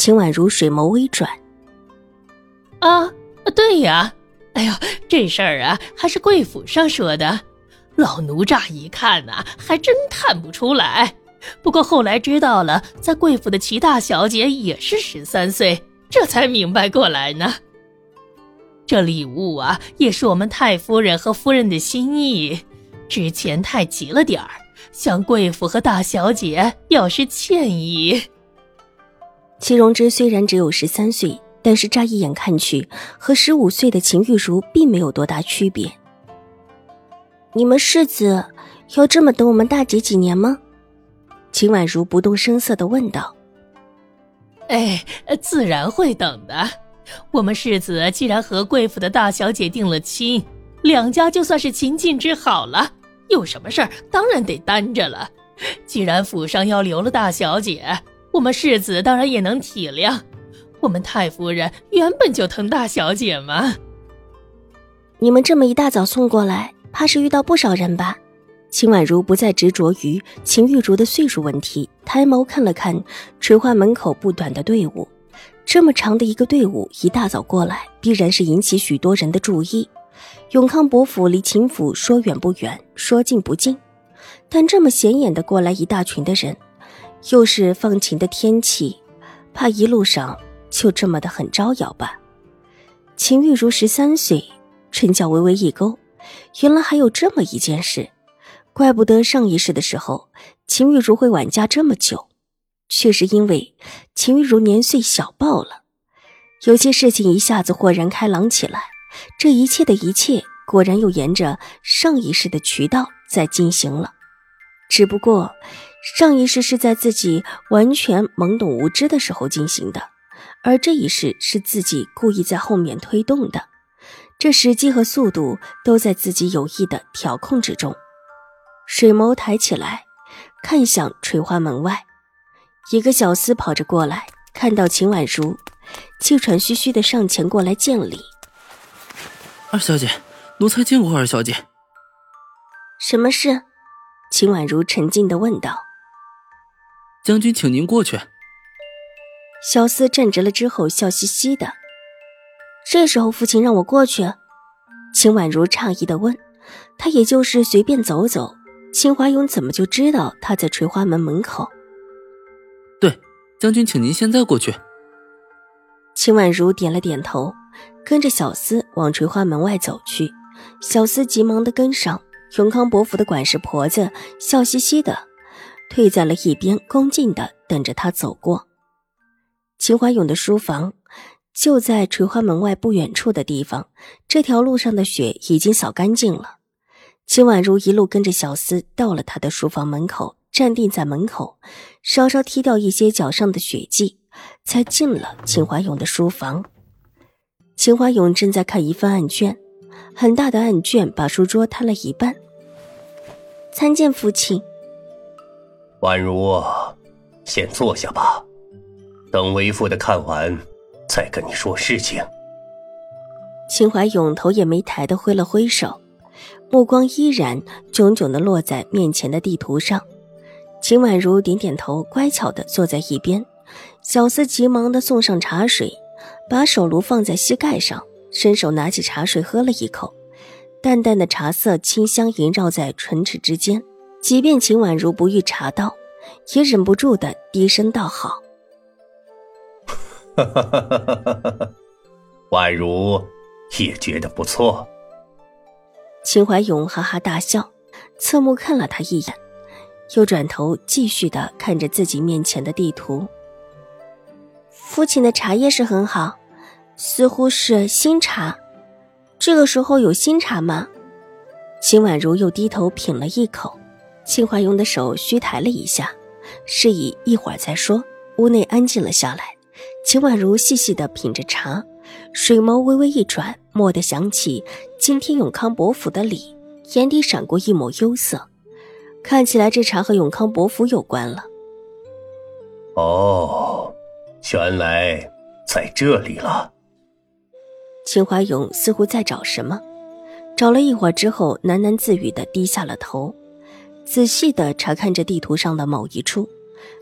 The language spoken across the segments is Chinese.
秦婉如水眸微转，啊，对呀，哎呦，这事儿啊，还是贵府上说的，老奴乍一看呐，还真看不出来。不过后来知道了，在贵府的齐大小姐也是十三岁，这才明白过来呢。这礼物啊，也是我们太夫人和夫人的心意，之前太急了点儿，向贵府和大小姐表示歉意。齐荣之虽然只有十三岁，但是乍一眼看去，和十五岁的秦玉茹并没有多大区别。你们世子要这么等我们大姐几年吗？秦婉如不动声色的问道。哎，自然会等的。我们世子既然和贵府的大小姐定了亲，两家就算是秦晋之好了。有什么事儿，当然得担着了。既然府上要留了大小姐。我们世子当然也能体谅，我们太夫人原本就疼大小姐嘛。你们这么一大早送过来，怕是遇到不少人吧？秦婉如不再执着于秦玉茹的岁数问题，抬眸看了看垂花门口不短的队伍，这么长的一个队伍一大早过来，必然是引起许多人的注意。永康伯府离秦府说远不远，说近不近，但这么显眼的过来一大群的人。又是放晴的天气，怕一路上就这么的很招摇吧。秦玉茹十三岁，唇角微微一勾，原来还有这么一件事，怪不得上一世的时候秦玉茹会晚嫁这么久，却是因为秦玉茹年岁小爆了。有些事情一下子豁然开朗起来，这一切的一切果然又沿着上一世的渠道在进行了，只不过。上一世是在自己完全懵懂无知的时候进行的，而这一世是自己故意在后面推动的，这时机和速度都在自己有意的调控之中。水眸抬起来，看向垂花门外，一个小厮跑着过来，看到秦婉如，气喘吁吁的上前过来见礼：“二小姐，奴才见过二小姐。”什么事？秦婉如沉静的问道。将军，请您过去。小厮站直了之后，笑嘻嘻的。这时候，父亲让我过去。秦婉如诧异的问：“他也就是随便走走，秦华勇怎么就知道他在垂花门门口？”对，将军，请您现在过去。秦婉如点了点头，跟着小厮往垂花门外走去。小厮急忙的跟上。永康伯府的管事婆子笑嘻嘻的。退在了一边，恭敬的等着他走过。秦怀勇的书房就在垂花门外不远处的地方。这条路上的雪已经扫干净了。秦婉如一路跟着小厮到了他的书房门口，站定在门口，稍稍踢掉一些脚上的血迹，才进了秦怀勇的书房。秦怀勇正在看一份案卷，很大的案卷把书桌摊了一半。参见父亲。宛如，先坐下吧，等为父的看完，再跟你说事情。秦怀勇头也没抬的挥了挥手，目光依然炯炯的落在面前的地图上。秦婉如点点头，乖巧的坐在一边。小厮急忙的送上茶水，把手炉放在膝盖上，伸手拿起茶水喝了一口，淡淡的茶色清香萦绕在唇齿之间。即便秦婉如不欲茶道，也忍不住的低声道好。哈哈哈哈哈哈！婉如也觉得不错。秦怀勇哈哈大笑，侧目看了他一眼，又转头继续的看着自己面前的地图。父亲的茶叶是很好，似乎是新茶。这个时候有新茶吗？秦婉如又低头品了一口。秦怀勇的手虚抬了一下，示意一会儿再说。屋内安静了下来，秦婉如细细的品着茶，水眸微微一转，蓦地想起今天永康伯府的礼，眼底闪过一抹忧色。看起来这茶和永康伯府有关了。哦，原来在这里了。秦怀勇似乎在找什么，找了一会儿之后，喃喃自语的低下了头，仔细的查看着地图上的某一处，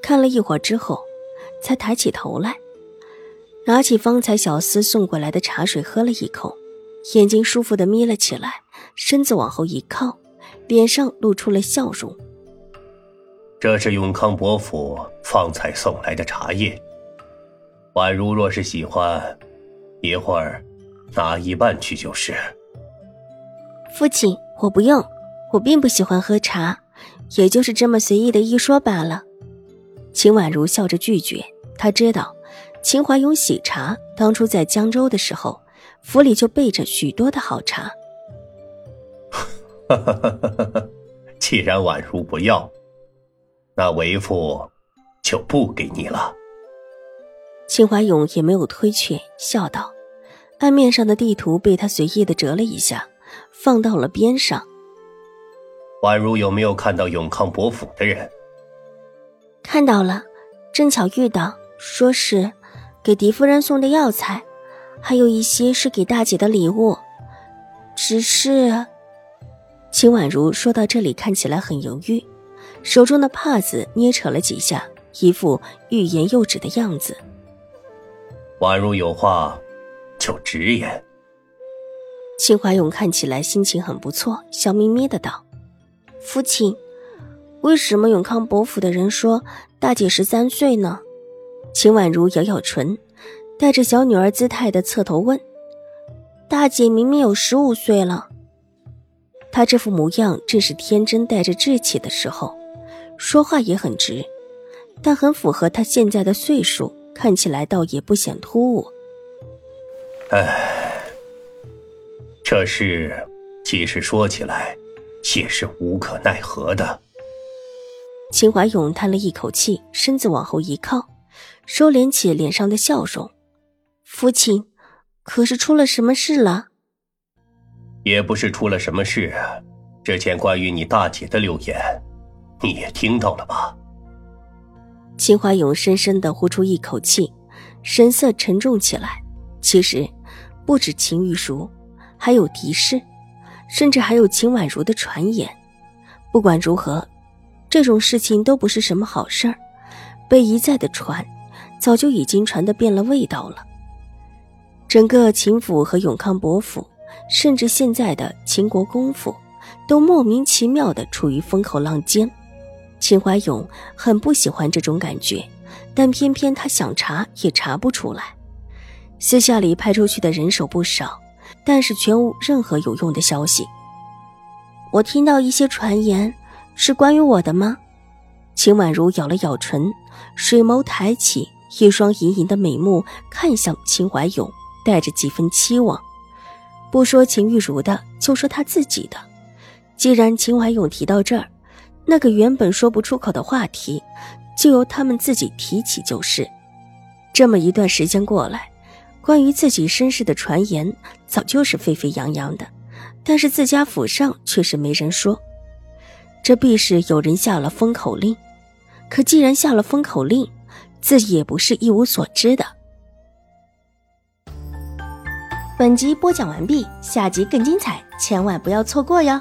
看了一会儿之后，才抬起头来，拿起方才小厮送过来的茶水喝了一口，眼睛舒服的眯了起来，身子往后一靠。脸上露出了笑容。这是永康伯府方才送来的茶叶。宛如若是喜欢，一会儿拿一半去就是。父亲，我不用，我并不喜欢喝茶，也就是这么随意的一说罢了。秦婉如笑着拒绝。她知道，秦怀勇喜茶，当初在江州的时候，府里就备着许多的好茶。哈哈哈哈哈！既然婉如不要，那为父就不给你了。秦怀勇也没有推却，笑道：“案面上的地图被他随意的折了一下，放到了边上。”宛如有没有看到永康伯府的人？看到了，正巧遇到，说是给狄夫人送的药材，还有一些是给大姐的礼物，只是。秦婉如说到这里，看起来很犹豫，手中的帕子捏扯了几下，一副欲言又止的样子。婉如有话，就直言。秦怀勇看起来心情很不错，笑眯眯的道：“父亲，为什么永康伯府的人说大姐十三岁呢？”秦婉如咬咬唇，带着小女儿姿态的侧头问：“大姐明明有十五岁了。”他这副模样正是天真带着稚气的时候，说话也很直，但很符合他现在的岁数，看起来倒也不显突兀。唉，这事其实说起来也是无可奈何的。秦怀勇叹了一口气，身子往后一靠，收敛起脸上的笑容。父亲，可是出了什么事了？也不是出了什么事，之前关于你大姐的流言，你也听到了吧？秦怀勇深深的呼出一口气，神色沉重起来。其实，不止秦玉茹，还有狄氏，甚至还有秦婉如的传言。不管如何，这种事情都不是什么好事儿。被一再的传，早就已经传的变了味道了。整个秦府和永康伯府。甚至现在的秦国公府，都莫名其妙的处于风口浪尖。秦怀勇很不喜欢这种感觉，但偏偏他想查也查不出来。私下里派出去的人手不少，但是全无任何有用的消息。我听到一些传言，是关于我的吗？秦婉如咬了咬唇，水眸抬起，一双盈盈的美目看向秦怀勇，带着几分期望。不说秦玉茹的，就说他自己的。既然秦怀勇提到这儿，那个原本说不出口的话题，就由他们自己提起就是。这么一段时间过来，关于自己身世的传言早就是沸沸扬扬的，但是自家府上却是没人说。这必是有人下了封口令。可既然下了封口令，自己也不是一无所知的。本集播讲完毕，下集更精彩，千万不要错过哟！